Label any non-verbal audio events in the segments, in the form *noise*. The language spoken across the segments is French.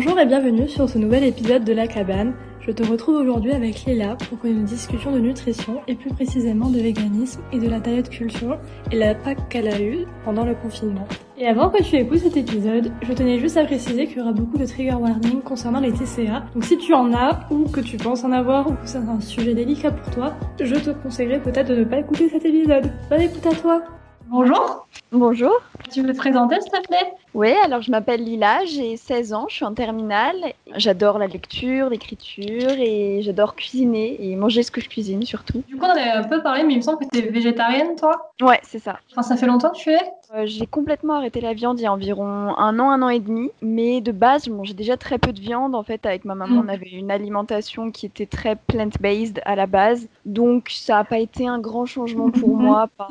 Bonjour et bienvenue sur ce nouvel épisode de La Cabane. Je te retrouve aujourd'hui avec Léla pour une discussion de nutrition et plus précisément de véganisme et de la diet culture et l'impact qu'elle a eu pendant le confinement. Et avant que tu écoutes cet épisode, je tenais juste à préciser qu'il y aura beaucoup de trigger warning concernant les TCA. Donc si tu en as ou que tu penses en avoir ou que c'est un sujet délicat pour toi, je te conseillerais peut-être de ne pas écouter cet épisode. Bonne écoute à toi Bonjour. Bonjour. Tu veux te présenter, s'il te plaît? Oui, alors je m'appelle Lila, j'ai 16 ans, je suis en terminale. J'adore la lecture, l'écriture et j'adore cuisiner et manger ce que je cuisine surtout. Du coup, on avait un peu parlé, mais il me semble que tu es végétarienne, toi? Ouais, c'est ça. Enfin, ça fait longtemps que tu es? Euh, J'ai complètement arrêté la viande il y a environ un an, un an et demi. Mais de base, je mangeais déjà très peu de viande. En fait, avec ma maman, on avait une alimentation qui était très plant-based à la base. Donc, ça n'a pas été un grand changement pour *laughs* moi. Par-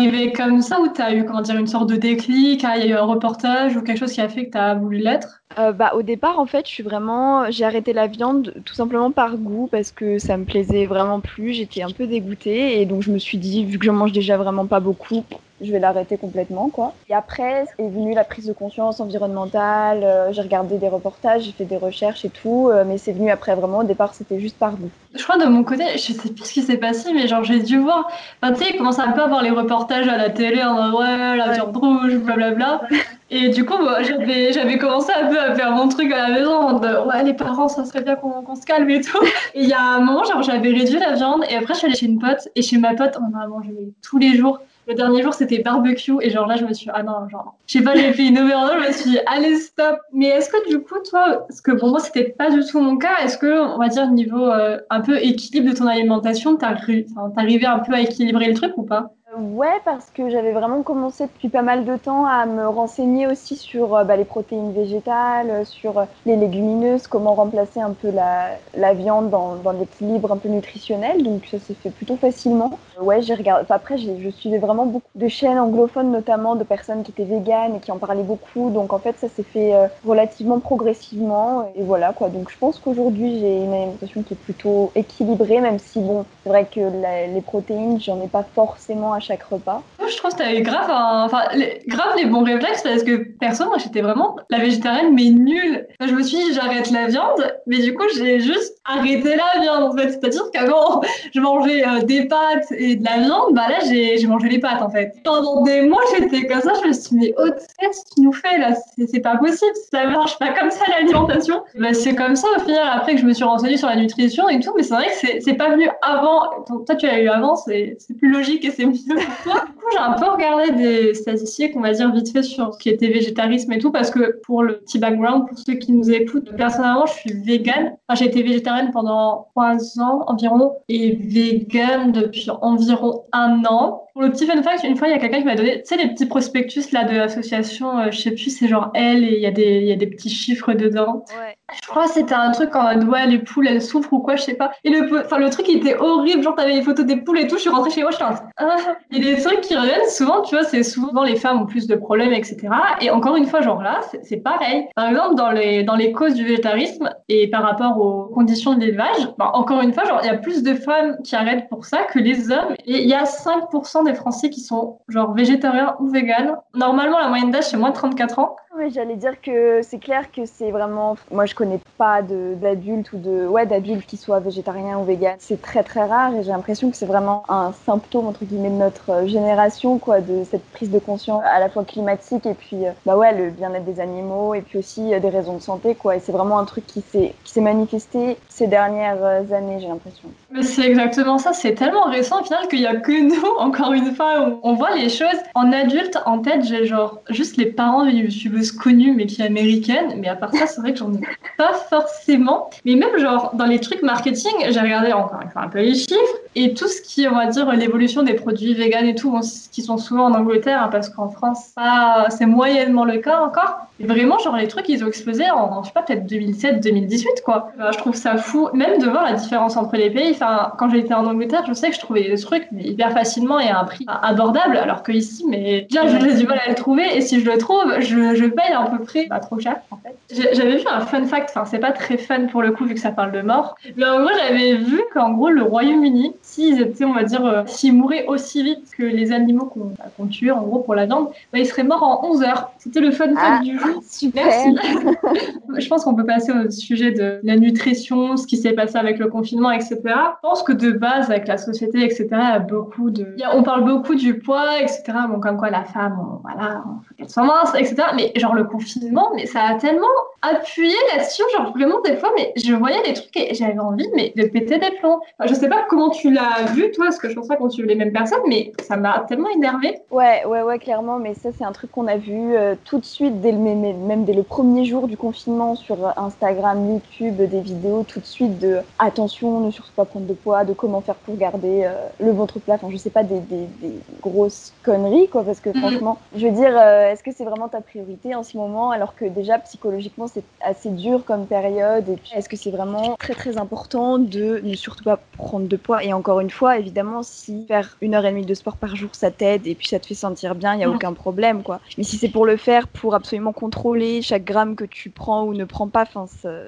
arrivé comme ça ou t'as eu, comment dire, une sorte de déclic ah, Il y a eu un reportage ou quelque chose qui a fait que t'as voulu l'être? Euh, bah, au départ, en fait, je suis vraiment, j'ai arrêté la viande tout simplement par goût parce que ça me plaisait vraiment plus. J'étais un peu dégoûtée et donc je me suis dit, vu que j'en mange déjà vraiment pas beaucoup, je vais l'arrêter complètement, quoi. Et après est venue la prise de conscience environnementale. euh, j'ai regardé des reportages, j'ai fait des recherches et tout, euh, mais c'est venu après vraiment. Au départ, c'était juste par goût. Je crois de mon côté, je sais plus ce qui s'est passé, mais genre j'ai dû voir. Enfin, tu sais, il commence un peu à voir les reportages à la télé en mode ouais, la Ouais. viande rouge, blablabla. Et du coup, moi, j'avais, j'avais commencé un peu à faire mon truc à la maison mode ouais, les parents, ça serait bien qu'on, qu'on se calme et tout. Et il y a un moment, genre j'avais réduit la viande et après je suis allée chez une pote et chez ma pote, on a mangé tous les jours. Le dernier jour, c'était barbecue et genre là, je me suis ah non, genre, je sais pas, j'ai fait une overdose, je me suis dit allez stop. Mais est-ce que du coup, toi, parce que pour moi, c'était pas du tout mon cas, est-ce que on va dire niveau euh, un peu équilibre de ton alimentation, t'arrivais un peu à équilibrer le truc ou pas? Ouais, parce que j'avais vraiment commencé depuis pas mal de temps à me renseigner aussi sur euh, bah, les protéines végétales, euh, sur euh, les légumineuses, comment remplacer un peu la, viande dans, dans l'équilibre un peu nutritionnel. Donc ça s'est fait plutôt facilement. Ouais, j'ai regardé. enfin, après, je suivais vraiment beaucoup de chaînes anglophones, notamment de personnes qui étaient véganes et qui en parlaient beaucoup. Donc en fait, ça s'est fait relativement progressivement. Et voilà quoi. Donc je pense qu'aujourd'hui, j'ai une alimentation qui est plutôt équilibrée, même si bon, c'est vrai que les protéines, j'en ai pas forcément à chaque repas. Je trouve que t'avais grave, enfin, les, grave les bons réflexes parce que perso, moi, j'étais vraiment la végétarienne, mais nulle. Je me suis dit, j'arrête la viande, mais du coup, j'ai juste arrêté la viande, en fait. C'est-à-dire qu'avant, *laughs* je mangeais euh, des pâtes et de la viande, bah là, j'ai mangé les pâtes, en fait. Pendant des mois, j'étais comme ça, je me suis dit, mais oh, qu'est-ce que tu nous fais, là? C'est pas possible, ça marche pas comme ça, l'alimentation. Bah, c'est comme ça, au final, après que je me suis renseignée sur la nutrition et tout, mais c'est vrai que c'est- pas venu avant. Toi, tu l'as eu avant, c'est plus logique et c'est mieux pour toi. Du coup, un peu regardé des statistiques, on va dire vite fait, sur ce qui était végétarisme et tout, parce que pour le petit background, pour ceux qui nous écoutent, personnellement, je suis végane. J'ai été végétarienne pendant trois ans environ et végane depuis environ un an. Pour le petit fun fact, une fois, il y a quelqu'un qui m'a donné, tu sais, les petits prospectus là de l'association, euh, je sais plus, c'est genre elle et il y, a des- y a des petits chiffres dedans. Ouais. Je crois que c'était un truc en mode ouais les poules elles souffrent ou quoi je sais pas et le enfin le truc il était horrible genre t'avais les photos des poules et tout je suis rentrée chez moi je suis ah. il y a des trucs qui reviennent souvent tu vois c'est souvent les femmes ont plus de problèmes etc et encore une fois genre là c'est- c'est pareil par exemple dans les dans les causes du végétarisme et par rapport aux conditions de l'élevage bah, encore une fois genre il y a plus de femmes qui arrêtent pour ça que les hommes et il y a 5% Français qui sont genre végétariens ou véganes. Normalement la moyenne d'âge c'est moins de 34 ans Ouais, j'allais dire que c'est clair que c'est vraiment. Moi, je connais pas d'adultes ou de ouais d'adultes qui soient végétariens ou véganes. C'est très très rare et j'ai l'impression que c'est vraiment un symptôme entre guillemets de notre euh, génération quoi, de cette prise de conscience à la fois climatique et puis euh, bah ouais le bien-être des animaux et puis aussi euh, des raisons de santé quoi. Et c'est vraiment un truc qui s'est manifesté ces dernières années, j'ai l'impression. Mais c'est exactement ça, c'est tellement récent au final qu'il y a que nous, *laughs* encore une fois, on voit les choses. En adulte, en tête, j'ai genre juste les parents d'une connue mais qui est américaine, mais à part ça, c'est vrai que j'en ai pas forcément. Mais même genre dans les trucs marketing, j'ai regardé encore un peu les chiffres et tout ce qui on va dire, l'évolution des produits vegan et tout, bon, qui sont souvent en Angleterre, hein, parce qu'en France, ça, c'est moyennement le cas encore. Et vraiment, genre les trucs, ils ont explosé en, je sais pas, peut-être 2007-2018, quoi. Enfin, je trouve ça fou, même de voir la différence entre les pays. Enfin, quand j'étais en Angleterre, je sais que je trouvais des trucs hyper facilement et à un prix abordable, alors que ici, mais déjà, j'ai du mal à le trouver, et si je le trouve, je, je paye paye à peu près pas trop cher en fait. J'avais vu un fun fact, enfin c'est pas très fun pour le coup vu que ça parle de mort, mais en gros j'avais vu qu'en gros le Royaume-Uni, s'ils étaient on va dire, euh, s'ils mouraient aussi vite que les animaux qu'on bah, tue en gros pour la viande, bah, ils seraient morts en 11 heures. C'était le fun fact Ah, du jour. *laughs* Super. Merci. *laughs* Je pense qu'on peut passer au sujet de la nutrition, ce qui s'est passé avec le confinement, etc. Je pense que de base, avec la société, etc., il y a beaucoup de... a- on parle beaucoup du poids, etc. Bon, comme quoi la femme, on- voilà, on faut qu'elle soit mince, etc. Mais genre le confinement, mais ça a tellement appuyé là-dessus, genre vraiment des fois, mais je voyais des trucs et j'avais envie mais de péter des plombs. Enfin, je sais pas comment tu l'as vu, toi, parce que je pense pas qu'on suit les mêmes personnes, mais ça m'a tellement énervée. Ouais, ouais, ouais, clairement, mais ça, c'est un truc qu'on a vu euh, tout de suite, dès le, même, dès le premier jour du confinement sur Instagram, YouTube, des vidéos tout de suite de attention, ne surtout pas prendre de poids, de comment faire pour garder euh, le ventre plat, enfin, je sais pas, des, des, des grosses conneries, quoi, parce que Mhm. franchement, je veux dire, euh, est-ce que c'est vraiment ta priorité en ce moment, alors que déjà, psychologiquement, c'est assez dur comme période, et puis est-ce que c'est vraiment très, très important de ne surtout pas prendre de poids, et encore une fois, évidemment, si faire une heure et demie de sport par jour, ça t'aide, et puis ça te fait sentir bien, il n'y a aucun problème, quoi. Mais si c'est pour le faire, pour absolument contrôler chaque gramme que tu prends ou ne prends pas,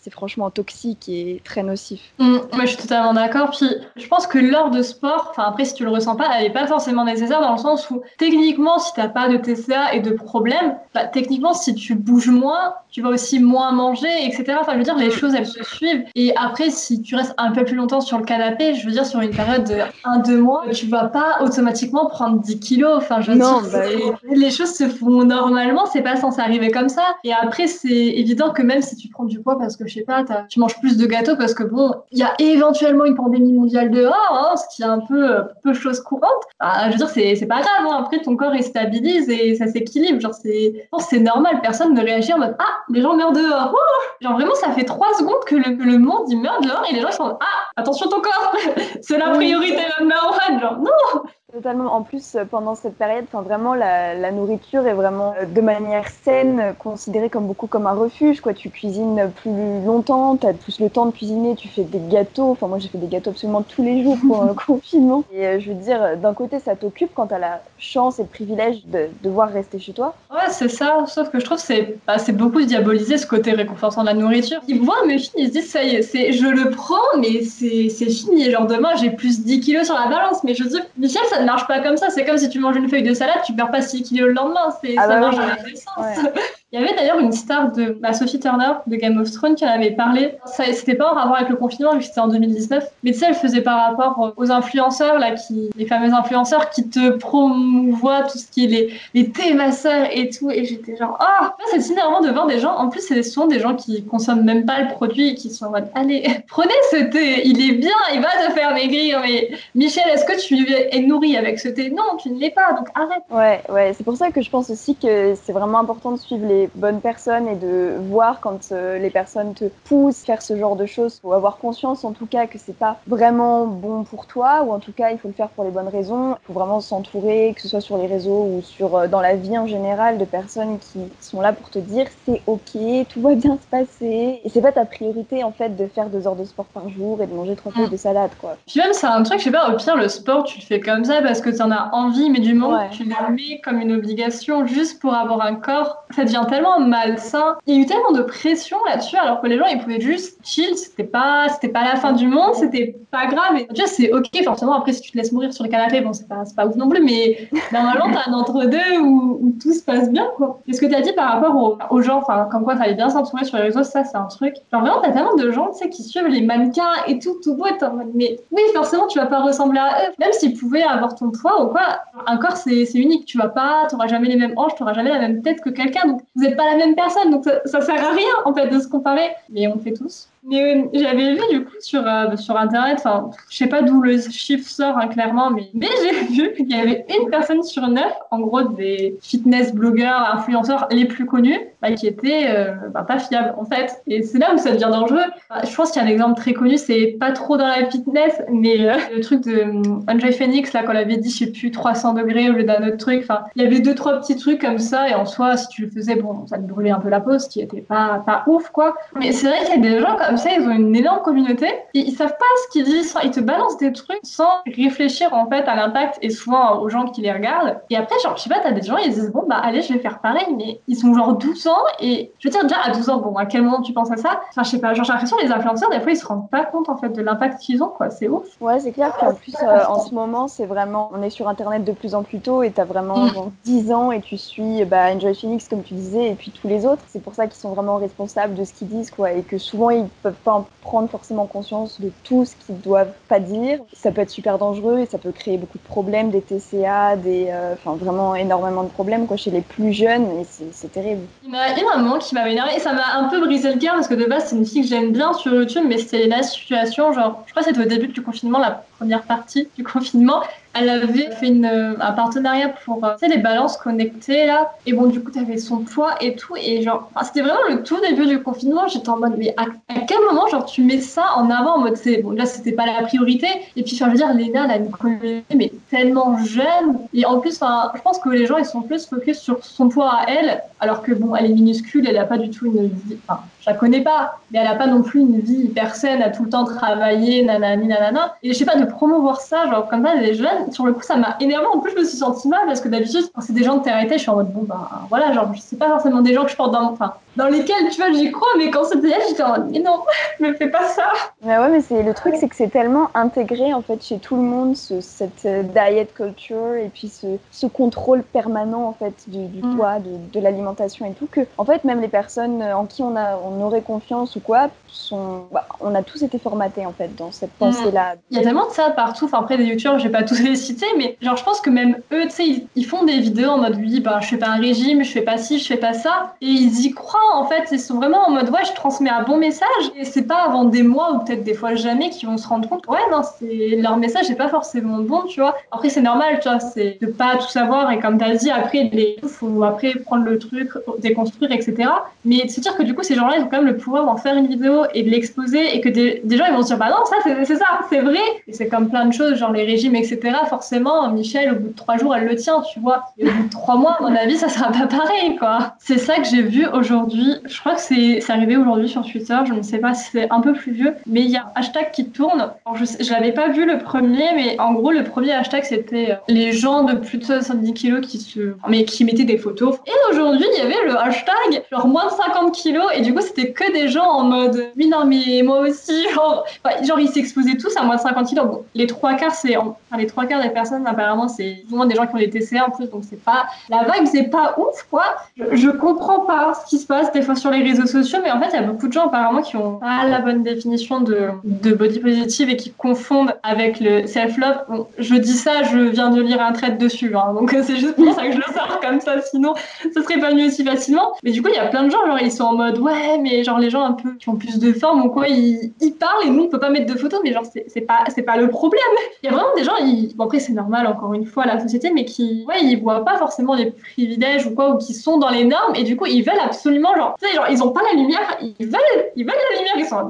c'est franchement toxique et très nocif. Mm, moi, je suis totalement d'accord. Puis, je pense que l'heure de sport, enfin, après, si tu le ressens pas, elle est pas forcément nécessaire dans le sens où, techniquement, si t'as pas de TCA et de problème, bah, techniquement, si tu bouges moins, tu vas aussi moins manger, etc. Enfin, je veux dire, les choses, elles se suivent. Et après, si tu restes un peu plus longtemps sur le canapé, je veux dire, sur une période de 1-2 mois, tu vas pas automatiquement prendre 10 kilos. Enfin, je veux Non, dire, bah les choses se font normalement, c'est pas censé arriver comme ça. Et après, c'est évident que même si tu prends du poids parce que, je sais pas, tu manges plus de gâteaux parce que bon, il y a éventuellement une pandémie mondiale dehors, hein, ce qui est un peu, euh, peu chose courante. Bah, je veux dire, c'est pas grave. hein. Après, ton corps il stabilise et ça s'équilibre. Genre, c'est c'est normal. Personne ne réagit en mode ah, les gens meurent dehors. Ouh Genre vraiment, ça fait trois secondes que le, que le monde il meurt dehors et les gens sont ah, attention ton corps, *laughs* c'est Oui. priorité number one. Genre non. Totalement. En plus, euh, pendant cette période, enfin vraiment, la, nourriture est vraiment euh, de manière saine euh, considérée comme beaucoup comme un refuge. Quoi, tu cuisines plus longtemps, tu as plus le temps de cuisiner, tu fais des gâteaux. Enfin, moi, j'ai fait des gâteaux absolument tous les jours pendant le *laughs* confinement. Et je veux dire, d'un côté, ça t'occupe quand tu as la chance et le privilège de devoir rester chez toi. Ouais, c'est ça. Sauf que je trouve que c'est bah, beaucoup diaboliser ce côté réconfortant de la nourriture. Ils voient mes filles, ils se disent ça y est, je le prends, mais c'est, fini. Genre demain, j'ai plus 10 kilos sur la balance. Mais je dire, Michel, ça ne marche pas comme ça. C'est comme si tu manges une feuille de salade, tu perds pas 6 kilos le lendemain. C'est, Ah ça bah marche oui. dans les deux sens. Ouais. Il y avait d'ailleurs une star de bah, Sophie Turner de Game of Thrones qui en avait parlé. C'était pas en rapport avec le confinement, vu que c'était en 2019. Mais tu sais, elle faisait par rapport aux influenceurs, là, qui, les fameux influenceurs qui te promouvoient tout ce qui est les, les thés masseurs et tout. Et j'étais genre, ah, oh, c'est énervant de voir des gens. En plus, c'est souvent des gens qui consomment même pas le produit et qui sont en mode, allez, *laughs* prenez ce thé, il est bien, il va te faire maigrir. Mais Michel, est-ce que tu es nourri avec ce thé? Non, tu ne l'es pas, donc arrête. Ouais, ouais, c'est pour ça que je pense aussi que c'est vraiment important de suivre les bonnes personnes et de voir quand euh, les personnes te poussent à faire ce genre de choses. Faut avoir conscience en tout cas que c'est pas vraiment bon pour toi ou en tout cas il faut le faire pour les bonnes raisons. Il faut vraiment s'entourer, que ce soit sur les réseaux ou sur euh, dans la vie en général, de personnes qui sont là pour te dire c'est ok, tout va bien se passer. Et c'est pas ta priorité en fait de faire deux heures de sport par jour et de manger trois feuilles de salade quoi. Puis même, c'est un truc, je sais pas, au pire, le sport, tu le fais comme ça parce que tu en as envie, mais du moment Ouais. que tu le mets comme une obligation juste pour avoir un corps, ça devient tellement malsain. Il y a eu tellement de pression là-dessus, alors que les gens, ils pouvaient juste chill, c'était pas, c'était pas la fin du monde, c'était pas grave. Et vois, c'est ok, forcément, après, si tu te laisses mourir sur le canapé, bon, c'est pas, pas ouf non plus, mais normalement, t'as un entre-deux où, tout se passe bien, quoi. Et ce que t'as dit par rapport aux, gens, enfin, comme quoi fallait bien s'entourer sur les réseaux, ça, c'est un truc. Genre, vraiment, t'as tellement de gens, tu sais, qui suivent les mannequins et tout, tout beau, et en mode, mais oui, forcément, tu vas pas ressembler à eux. Même s'ils pouvaient avoir ton poids ou quoi, un corps, c'est unique. Tu vas pas, t'auras jamais les mêmes hanches, t'auras jamais la même tête que quelqu'un, donc vous êtes pas la même personne, donc ça, ça sert à rien, en fait, de se comparer. Mais on le fait tous. Mais euh, j'avais vu du coup sur, euh, sur internet, enfin, je sais pas d'où le chiffre sort hein, clairement, mais, *laughs* mais j'ai vu qu'il y avait une personne sur neuf, en gros des fitness blogueurs, influenceurs les plus connus, bah, qui étaient euh, bah, pas fiables en fait. Et c'est là où ça devient dangereux. Bah, je pense qu'il y a un exemple très connu, c'est pas trop dans la fitness, mais *laughs* le truc de um, Andre Phoenix, là, qu'on avait dit, je sais plus, 300 degrés au lieu d'un autre truc. Il y avait deux, trois petits trucs comme ça, et en soi, si tu le faisais, bon, ça te brûlait un peu la peau, ce qui était pas, pas ouf, quoi. Mais c'est vrai qu'il y a des gens comme comme ça, ils ont une énorme communauté. Et ils savent pas ce qu'ils disent. Ils te balancent des trucs sans réfléchir en fait à l'impact et souvent aux gens qui les regardent. Et après, genre, je sais pas, t'as des gens, ils disent bon, bah allez, je vais faire pareil. Mais ils sont genre 12 ans. Et je veux dire, déjà à 12 ans, bon, à quel moment tu penses à ça? Enfin, je sais pas, genre, j'ai l'impression les influenceurs, des fois, ils se rendent pas compte en fait de l'impact qu'ils ont, quoi. C'est ouf. Ouais, c'est clair. Puis en plus, euh, en ce moment, c'est vraiment, on est sur Internet de plus en plus tôt et t'as vraiment Mm. genre, 10 ans et tu suis bah, Enjoy Phoenix, comme tu disais, et puis tous les autres. C'est pour ça qu'ils sont vraiment responsables de ce qu'ils disent, quoi. Et que souvent, ils peuvent pas en prendre forcément conscience de tout ce qu'ils doivent pas dire. Ça peut être super dangereux et ça peut créer beaucoup de problèmes, des TCA, des, euh, enfin, vraiment énormément de problèmes, quoi, chez les plus jeunes. Et c'est- terrible. Il y a un moment qui m'avait énervé et ça m'a un peu brisé le cœur parce que de base c'est une fille que j'aime bien sur YouTube mais c'était la situation genre je crois que c'était au début du confinement la première partie du confinement elle avait fait euh, un partenariat pour euh, tu les balances connectées là. Et bon du coup t'avais son poids et tout. Et genre c'était vraiment le tout début du confinement. J'étais en mode mais à, quel moment genre tu mets ça en avant en mode c'est bon là c'était pas la priorité. Et puis enfin, je veux dire Léna elle a communauté mais tellement jeune. Et en plus enfin, je pense que les gens ils sont plus focus sur son poids à elle alors que bon elle est minuscule elle a pas du tout une vie je la connais pas, mais elle a pas non plus une vie hyper saine, à tout le temps travailler, nanani, nanana. Et je sais pas, de promouvoir ça, genre comme ça, les jeunes, sur le coup, ça m'a énervé. En plus, je me suis sentie mal parce que d'habitude, quand c'est des gens de TRT, je suis en mode, bon, bah voilà, genre, je sais pas forcément des gens que je porte dans. Enfin, dans lesquels, tu vois, j'y crois, mais quand c'était elle, j'étais en mode, mais non, *laughs* me fais pas ça. Mais ouais, mais c'est le truc, c'est que c'est tellement intégré en fait chez tout le monde, ce, cette euh, diet culture et puis ce, ce contrôle permanent en fait du, du Mm. poids, de, de l'alimentation et tout, que en fait même les personnes en qui on a, on aurait confiance ou quoi, sont, bah, on a tous été formatés en fait dans cette pensée-là. Il y a tellement de ça partout. Enfin, après, des youtubeurs, je vais pas tous *laughs* les citer, mais genre, je pense que même eux, tu sais, ils, ils font des vidéos en mode oui, bah, je fais pas un régime, je fais pas ci, je fais pas ça. Et ils y croient, en fait. Ils sont vraiment en mode ouais, je transmets un bon message. Et c'est pas avant des mois ou peut-être des fois jamais qu'ils vont se rendre compte, ouais, non, c'est leur message n'est pas forcément bon, tu vois. Après, c'est normal, tu vois, c'est de pas tout savoir. Et comme tu as dit, après, il faut après prendre le truc, déconstruire, etc. Mais de se dire que du coup, ces gens-là, ils quand même le pouvoir d'en faire une vidéo et de l'exposer et que des, gens, ils vont se dire, bah non, ça, c'est ça, c'est vrai. Et c'est comme plein de choses, genre les régimes, etc. Forcément, Michel, au bout de trois jours, elle le tient, tu vois. Et au bout de trois mois, à mon avis, ça sera pas pareil, quoi. C'est ça que j'ai vu aujourd'hui. Je crois que c'est arrivé aujourd'hui sur Twitter. Je ne sais pas si c'est un peu plus vieux, mais il y a un hashtag qui tourne. Je, je l'avais pas vu le premier, mais en gros, le premier hashtag, c'était euh, les gens de plus de 70 kilos qui se, mais qui mettaient des photos. Et aujourd'hui, il y avait le hashtag genre moins de 50 kilos, et du coup, c'était que des gens en mode, oui, non, mais moi aussi, *laughs* genre, ils s'exposaient tous à moins de 50 kilos. Bon, les trois quarts, c'est, enfin, les trois quarts des personnes, apparemment, c'est souvent des gens qui ont des TCA en plus, donc c'est pas, la vibe, c'est pas ouf, quoi. Je, comprends pas ce qui se passe des fois sur les réseaux sociaux, mais en fait, il y a beaucoup de gens apparemment qui ont pas la bonne définition de, body positive et qui confondent avec le self-love. Bon, je dis ça, je viens de lire un trait dessus, hein, donc *laughs* c'est juste pour ça que je le sors comme ça, sinon ce serait pas mieux aussi facilement. Mais du coup, il y a plein de gens, genre, ils sont en mode, ouais, mais genre, les gens un peu qui ont plus de forme ou quoi, ils, parlent et nous, on peut pas mettre de photos, mais genre, c'est pas, pas le problème. Il y a vraiment des gens, ils... bon, après, c'est normal, encore une fois, la société, mais qui, ouais, ils voient pas forcément les privilèges ou quoi, ou qui sont dans les normes, et du coup, ils veulent absolument, genre, tu sais, genre, ils ont pas la lumière, ils veulent, ils veulent la lumière, ils sont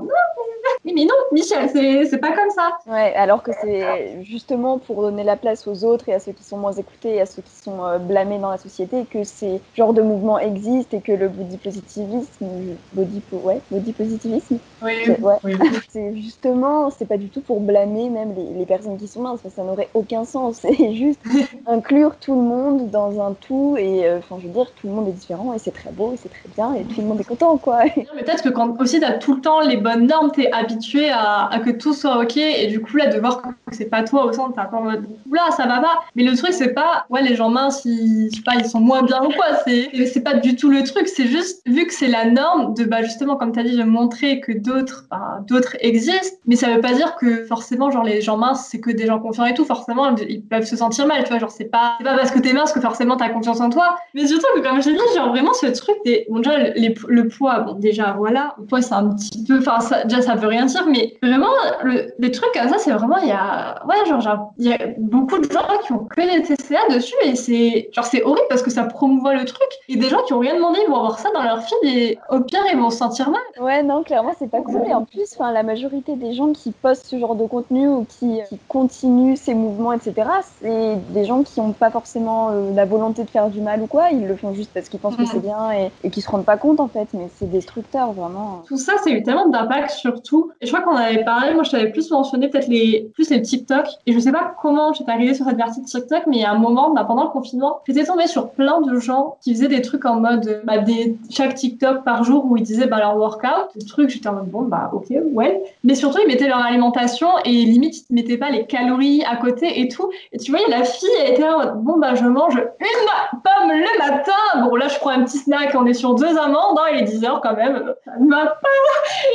non, mais non, Michel, c'est c'est pas comme ça. Ouais, alors que c'est justement pour donner la place aux autres et à ceux qui sont moins écoutés et à ceux qui sont euh, blâmés dans la société que ces genres de mouvements existent et que le body positivisme, body, po- ouais, body positivisme, Oui, ouais, oui. *laughs* c'est justement, c'est pas du tout pour blâmer même les, les personnes qui sont minces, parce que ça n'aurait aucun sens. *laughs* C'est juste *laughs* inclure tout le monde dans un tout et, euh, enfin, je veux dire, tout le monde est différent et c'est très beau et c'est très bien et tout le monde est content, quoi. Peut-être que quand aussi t'as tout le temps les bonnes normes, t'es habitué à, à que tout soit ok, et du coup là de voir que c'est pas toi au centre, t'es un peu en mode oula ça va pas. Mais le truc c'est pas ouais les gens minces ils, je sais pas, ils sont moins bien ou quoi, c'est pas du tout le truc, c'est juste vu que c'est la norme de bah justement comme t'as dit de montrer que d'autres bah, d'autres existent, mais ça veut pas dire que forcément genre les gens minces c'est que des gens confiants et tout, forcément ils peuvent se sentir mal, tu vois, genre c'est pas pas parce que t'es mince que forcément t'as confiance en toi, mais surtout que comme j'ai dit genre vraiment ce truc des bon déjà le poids bon déjà voilà le poids c'est un petit peu enfin déjà ça veut rien dire, mais vraiment, le, les trucs comme ça, c'est vraiment, il y a, ouais, genre, il y a beaucoup de gens qui ont que des TCA dessus et c'est, genre, c'est horrible parce que ça promouvoit le truc. Et des gens qui ont rien demandé, ils vont avoir ça dans leur feed et au pire, ils se sentir mal. Ouais, non, clairement, c'est pas cool. Et en plus, la majorité des gens qui postent ce genre de contenu ou qui, qui continuent ces mouvements, etc., c'est des gens qui n'ont pas forcément euh, la volonté de faire du mal ou quoi. Ils le font juste parce qu'ils pensent que c'est bien et, et qu'ils se rendent pas compte, en fait. Mais c'est destructeur, vraiment. Tout ça, c'est eu tellement d'impact sur tout. Et je crois qu'on avait parlé, moi, je t'avais plus mentionné peut-être les, plus les TikTok. Et je sais pas comment j'étais arrivée sur cette version de TikTok, mais il y a un moment, bah, pendant le confinement, j'étais tombée sur plein de gens qui faisaient des trucs en mode, bah, des, chaque TikTok par jour où ils disaient, bah, leur workout, des trucs, j'étais en mode, bon, bah, ok, ouais. Mais surtout, ils mettaient leur alimentation et limite, ils mettaient pas les calories à côté et tout. Et tu vois, la fille, elle était en mode, bon, bah, je mange une pomme le matin. Bon, là, je prends un petit snack, on est sur deux amandes, hein, il est 10 heures quand même. Ça ne va pas.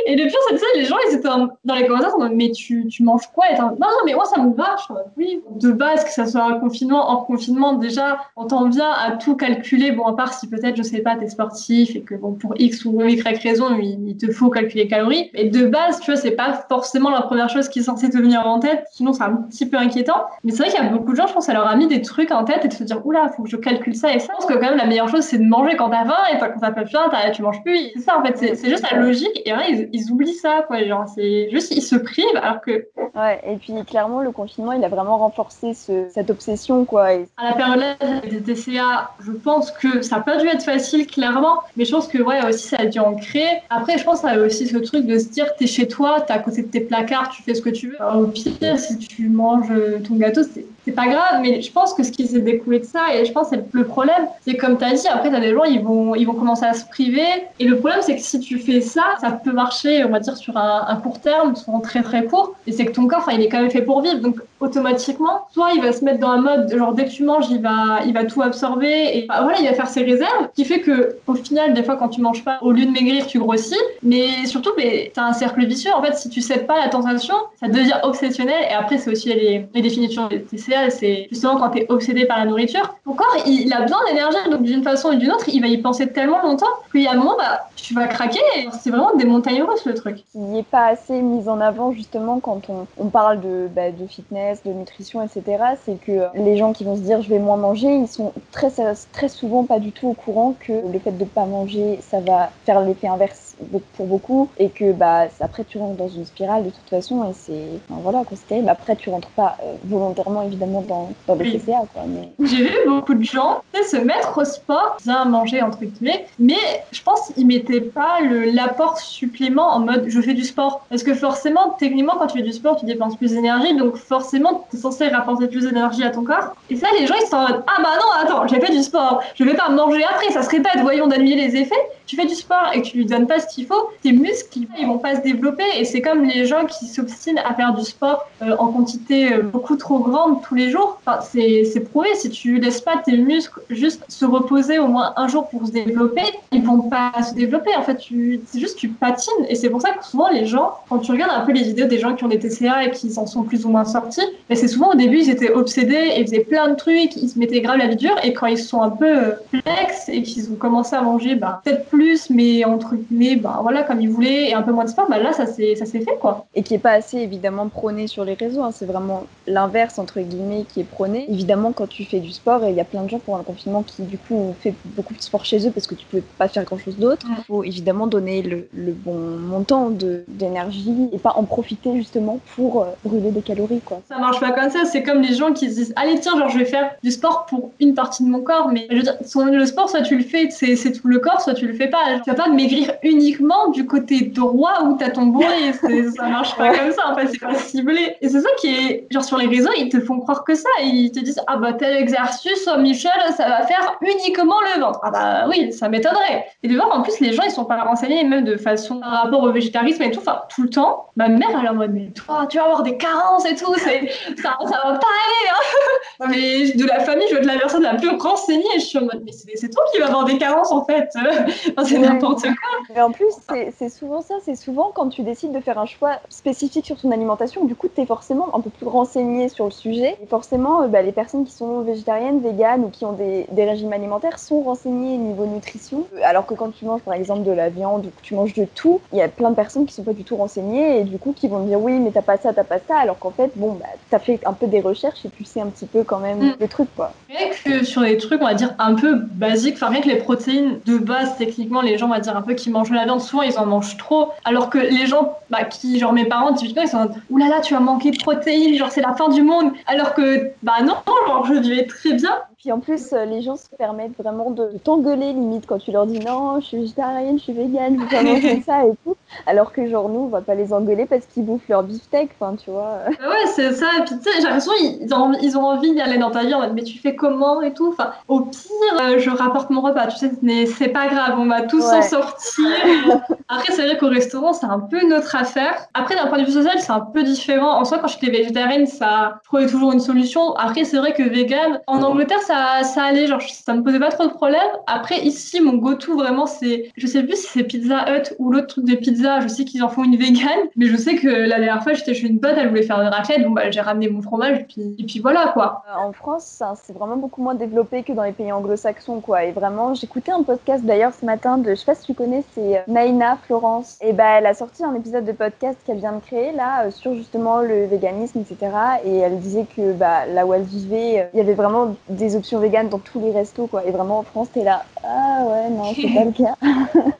Et le pire, c'est que les gens, ils étaient dans les commentaires, en mais tu, tu manges quoi? Et Non, non, mais moi, ça me va. Oui, de base, que ça soit un confinement, en confinement, déjà, on t'en vient à tout calculer. Bon, à part si peut-être, je sais pas, t'es sportif et que, bon, pour X ou Y raison, il, te faut calculer les calories. Et de base, tu vois, c'est pas forcément la première chose qui est censée te venir en tête. Sinon, c'est un petit peu inquiétant. Mais c'est vrai qu'il y a beaucoup de gens, je pense, ça leur a mis des trucs en tête et de se dire, oula, faut que je calcule ça et ça. Je pense que quand même, la meilleure chose, c'est de manger quand t'as faim et quand t'as pas faim, tu manges plus. C'est ça, en fait, c'est juste la logique. Et vrai, ils, ils oublient ça, quoi. Genre, c'est juste, ils se privent alors que. Ouais, et puis clairement, le confinement, il a vraiment renforcé ce, cette obsession, quoi. Et... À la période des TCA, je pense que ça n'a pas dû être facile, clairement, mais je pense que, ouais, aussi, ça a dû en créer. Après, je pense que ça a aussi ce truc de se dire, t'es chez toi, t'es à côté de tes placards, tu fais ce que tu veux. au pire, si tu manges ton gâteau, c'est pas grave, mais je pense que ce qui s'est découlé de ça, et je pense que le problème, c'est comme tu as dit, après, tu as des gens, ils vont, ils vont commencer à se priver. Et le problème, c'est que si tu fais ça, ça peut marcher, on va dire, sur un, court terme, souvent très très court. Et c'est que ton corps, il est quand même fait pour vivre. Donc, automatiquement, soit il va se mettre dans un mode, genre, dès que tu manges, il va, il va tout absorber. Et bah, voilà, il va faire ses réserves, qui fait que, au final, des fois, quand tu manges pas, au lieu de maigrir, tu grossis. Mais surtout, mais, as un cercle vicieux. En fait, si tu cèdes pas à la tentation, ça devient obsessionnel. Et après, c'est aussi les, les définitions des TCA, c'est justement quand tu es obsédé par la nourriture. Ton corps, il, a besoin d'énergie. Donc, d'une façon ou d'une autre, il va y penser tellement longtemps qu'il y a un moment, bah, tu vas craquer. C'est vraiment des montagnes russes, le truc. Il n'est pas assez mis en avant, justement, quand on, on parle de, bah, de fitness, de nutrition, etc. C'est que les gens qui vont se dire je vais moins manger, ils sont très, très souvent pas du tout au courant que le fait de pas manger, ça va faire l'effet inverse pour beaucoup et que bah après tu rentres dans une spirale de toute façon et c'est enfin, voilà quoi c'est terrible. Après tu rentres pas euh, volontairement évidemment dans, dans le TCA quoi mais j'ai vu beaucoup de gens se mettre au sport bien manger entre guillemets mais je pense qu'ils mettaient pas l'apport supplément en mode je fais du sport. Parce que forcément techniquement quand tu fais du sport tu dépenses plus d'énergie donc forcément tu es censé rapporter plus d'énergie à ton corps. Et ça les gens ils sont en mode ah bah non attends j'ai fait du sport je vais pas manger après ça se répète voyons d'annuler les effets. Tu fais du sport et que tu lui donnes pas qu'il faut, tes muscles, ils vont pas se développer. Et c'est comme les gens qui s'obstinent à faire du sport euh, en quantité euh, beaucoup trop grande tous les jours. Enfin, c'est prouvé. Si tu laisses pas tes muscles juste se reposer au moins un jour pour se développer, ils vont pas se développer. En fait, c'est juste tu patines. Et c'est pour ça que souvent les gens, quand tu regardes un peu les vidéos des gens qui ont des TCA et qui en sont plus ou moins sortis, mais c'est souvent au début ils étaient obsédés et faisaient plein de trucs, ils se mettaient grave la vie dure. Et quand ils sont un peu euh, flex et qu'ils ont commencé à manger, bah, peut-être plus, mais entre guillemets, bah, voilà, comme ils voulaient, et un peu moins de sport, bah, là, ça s'est fait, quoi. Et qui est pas assez, évidemment, prôné sur les réseaux. Hein. C'est vraiment l'inverse, entre guillemets, qui est prôné. Évidemment, quand tu fais du sport, il y a plein de gens pendant le confinement qui, du coup, ont fait beaucoup de sport chez eux parce que tu peux pas faire grand-chose d'autre. Il faut évidemment donner le, bon montant d'énergie et pas en profiter, justement, pour euh, brûler des calories, quoi. Ça marche pas comme ça. C'est comme les gens qui se disent, allez, tiens, genre, je vais faire du sport pour une partie de mon corps, mais je veux dire, le sport, soit tu le fais, c'est tout le corps, soit tu le fais pas tu vas pas maigrir uniquement du côté droit où t'as ton bourrelet. *laughs* ça marche pas comme ça, en fait, c'est pas ciblé. Et c'est ça qui est, genre sur les réseaux, ils te font croire que ça. Ils te disent, ah bah tel exercice, Michel, ça va faire uniquement le ventre. Ah bah oui, ça m'étonnerait. Et de voir, en plus, les gens, ils sont pas renseignés, même de façon par rapport au végétarisme et tout, enfin, tout le temps. Ma mère, elle est en mode, mais toi, tu vas avoir des carences et tout, ça, ça va pas aller, hein. *laughs* Mais de la famille, je veux être la personne la plus renseignée. Je suis en mode, mais c'est toi qui vas avoir des carences, en fait. *laughs* c'est n'importe quoi. En plus, c'est souvent ça, c'est souvent quand tu décides de faire un choix spécifique sur ton alimentation, du coup, tu es forcément un peu plus renseigné sur le sujet. Et forcément, euh, bah, les personnes qui sont végétariennes, véganes ou qui ont des, des, régimes alimentaires sont renseignées niveau nutrition. Alors que quand tu manges par exemple de la viande ou que tu manges de tout, il y a plein de personnes qui sont pas du tout renseignées et du coup qui vont dire oui, mais t'as pas ça, t'as pas ça. Alors qu'en fait, bon, bah, t'as fait un peu des recherches et tu sais un petit peu quand même mm. les trucs, quoi. Rien que sur les trucs, on va dire un peu basiques, enfin rien que les protéines de base, techniquement, les gens, on va dire un peu qui mangent la souvent ils en mangent trop. Alors que les gens, bah, qui, genre mes parents, typiquement, ils sont en oulala, tu vas manquer de protéines, genre c'est la fin du monde. Alors que, bah non, genre je vivais très bien. Puis en plus, euh, les gens se permettent vraiment de t'engueuler limite quand tu leur dis non, je suis végétarienne, je suis végane, je vais pas manger ça et tout. Alors que genre nous, on va pas les engueuler parce qu'ils bouffent leur beefsteak, enfin tu vois. Bah ouais, c'est ça. Et puis tu sais, j'ai l'impression ils ont, ils ont envie d'y aller dans ta vie en mode mais tu fais comment et tout. Enfin, au pire, euh, je rapporte mon repas, tu sais, mais c'est pas grave, on va tous s'en sortir. *laughs* Après, c'est vrai qu'au restaurant, c'est un peu notre affaire. Après, d'un point de vue social, c'est un peu différent. En soi, quand j'étais végétarienne, ça trouvait toujours une solution. Après, c'est vrai que vegan, en Angleterre, ça ça, allait, genre ça me posait pas trop de problèmes. Après ici mon go-to vraiment c'est, je sais plus si c'est Pizza Hut ou l'autre truc de pizza, je sais qu'ils en font une vegan, mais je sais que la dernière fois j'étais chez une pote, elle voulait faire une raclette, bon bah j'ai ramené mon fromage et puis, et puis voilà quoi. Euh, en France c'est vraiment beaucoup moins développé que dans les pays anglo-saxons quoi, et vraiment j'écoutais un podcast d'ailleurs ce matin de, je sais pas si tu connais, c'est euh, Naina Florence, et bah elle a sorti un épisode de podcast qu'elle vient de créer là euh, sur justement le véganisme etc. Et elle disait que bah là où elle vivait, il y avait vraiment des options vegan dans tous les restos, quoi. Et vraiment, en France, t'es là, ah ouais, non, c'est pas le *laughs* cas.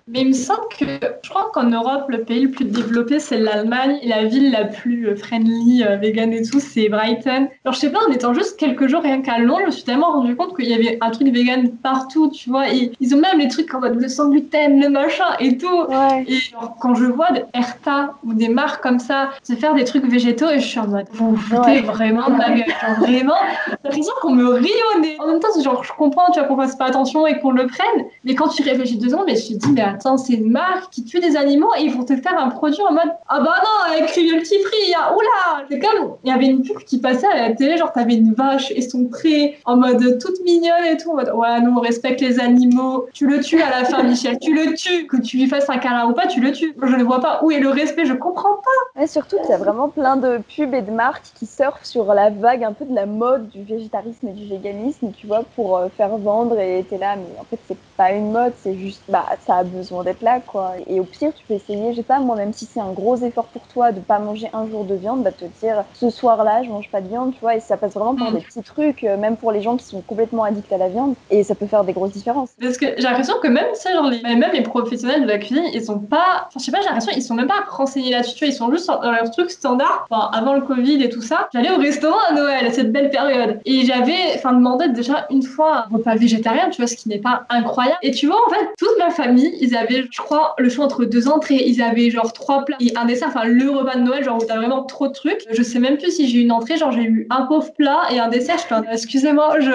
Mais il me semble que, je crois qu'en Europe, le pays le plus développé, c'est l'Allemagne. Et la ville la plus euh, friendly, euh, vegan et tout, c'est Brighton. Alors, je sais pas, en étant juste quelques jours rien qu'à Londres, je me suis tellement rendu compte qu'il y avait un truc vegan partout, tu vois. Et ils ont même les trucs en mode le sans gluten, le machin et tout. Et genre, quand je vois des Erta ou des marques comme ça se faire des trucs végétaux, et je suis en mode, vous vous foutez vraiment de ma gueule. Vraiment, j'ai l'impression qu'on me rit au En même temps, genre, je comprends, tu vois, qu'on fasse pas attention et qu'on le prenne. Mais quand tu réfléchis deux secondes, mais je me dis, mais attends, c'est une marque qui tue des animaux et ils vont te faire un produit en mode, ah bah non, avec cruelty free, ah, oula! C'est comme, il y avait une pub qui passait à la télé, genre, t'avais une vache et son pré en mode toute mignonne et tout, en mode, ouais, nous, on respecte les animaux. Tu le tues à la fin, *laughs* Michel, tu le tues. Que tu lui fasses un câlin ou pas, tu le tues. Je ne vois pas où est le respect, je comprends pas. Et surtout qu'il y a vraiment plein de pubs et de marques qui surfent sur la vague un peu de la mode du végétarisme et du véganisme, tu vois, pour euh, faire vendre et t'es là, mais en fait, c'est pas une mode, c'est juste, bah, ça a besoin d'être là, quoi. Et au pire, tu peux essayer, je sais pas, moi, même si c'est un gros effort pour toi de pas manger un jour de viande, bah, te dire, ce soir-là, je mange pas de viande, tu vois, et ça passe vraiment par mm. des petits trucs, euh, même pour les gens qui sont complètement addicts à la viande, et ça peut faire des grosses différences. Parce que j'ai l'impression que même, ça, genre, les, même les professionnels de la cuisine, ils sont pas, enfin, je sais pas, j'ai l'impression, ils sont même pas renseignés là-dessus, ils sont juste dans leur truc standard, enfin, avant le Covid et tout ça. J'allais au restaurant à Noël, cette belle période, et j'avais, enfin, demandé déjà une fois un repas végétarien, tu vois, ce qui n'est pas incroyable. Et tu vois, en fait, toute ma famille, ils avaient, je crois, le choix entre deux entrées. Ils avaient genre trois plats et un dessert, enfin le repas de Noël, genre où t'as vraiment trop de trucs. Je sais même plus si j'ai eu une entrée, genre j'ai eu un pauvre plat et un dessert. Je suis excusez-moi, je...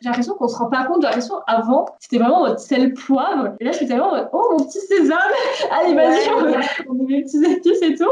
j'ai l'impression qu'on se rend pas compte. J'ai l'impression avant, c'était vraiment votre sel poivre. Et là, je suis tellement, oh mon petit sésame, *laughs* allez, vas-y, on, met le petit épices et tout.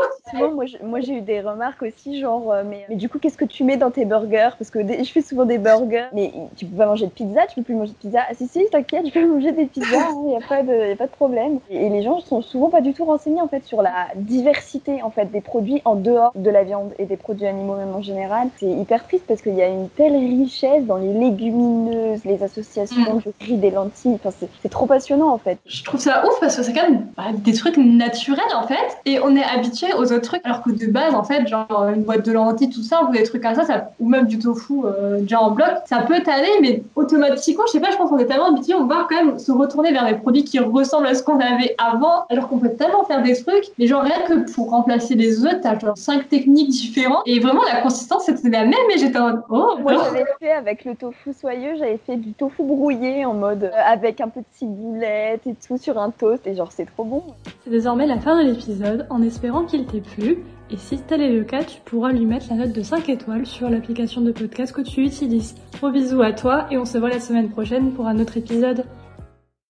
Moi j'ai eu des remarques aussi, genre, euh, mais, mais du coup, qu'est-ce que tu mets dans tes burgers? Parce que je fais souvent des burgers, mais tu peux pas manger de pizza, tu peux plus manger de pizza. Ah, si, si, t'inquiète, je peux *laughs* manger des pizzas, il hein, n'y a, pas de, y a pas de problème. Et, les gens sont souvent pas du tout renseignés en fait sur la diversité en fait des produits en dehors de la viande et des produits animaux même en général. C'est hyper triste parce qu'il y a une telle richesse dans les légumineuses, les associations mm. de riz, des lentilles. Enfin, c'est trop passionnant en fait. Je trouve ça ouf parce que c'est quand même bah, des trucs naturels en fait et on est habitué aux autres trucs alors que de base en fait genre une boîte de lentilles tout ça ou des trucs comme ça, ça ou même du tofu euh, déjà en bloc ça peut mais automatiquement je sais pas je pense qu'on est tellement habitué on va quand même se retourner vers des produits qui ressemblent à ce qu'on avait avant, alors qu'on peut tellement faire des trucs. Mais genre, rien que pour remplacer les œufs, t'as genre cinq techniques différentes. Et vraiment, la consistance, c'était la même, mais j'étais en oh, Moi, j'avais fait avec le tofu soyeux, j'avais fait du tofu brouillé en mode euh, avec un peu de ciboulette et tout sur un toast. Et genre, c'est trop bon. C'est désormais la fin de l'épisode, en espérant qu'il t'ait plu. Et si tel est le cas, tu pourras lui mettre la note de 5 étoiles sur l'application de podcast que tu utilises. Gros bisous à toi et on se voit la semaine prochaine pour un autre épisode.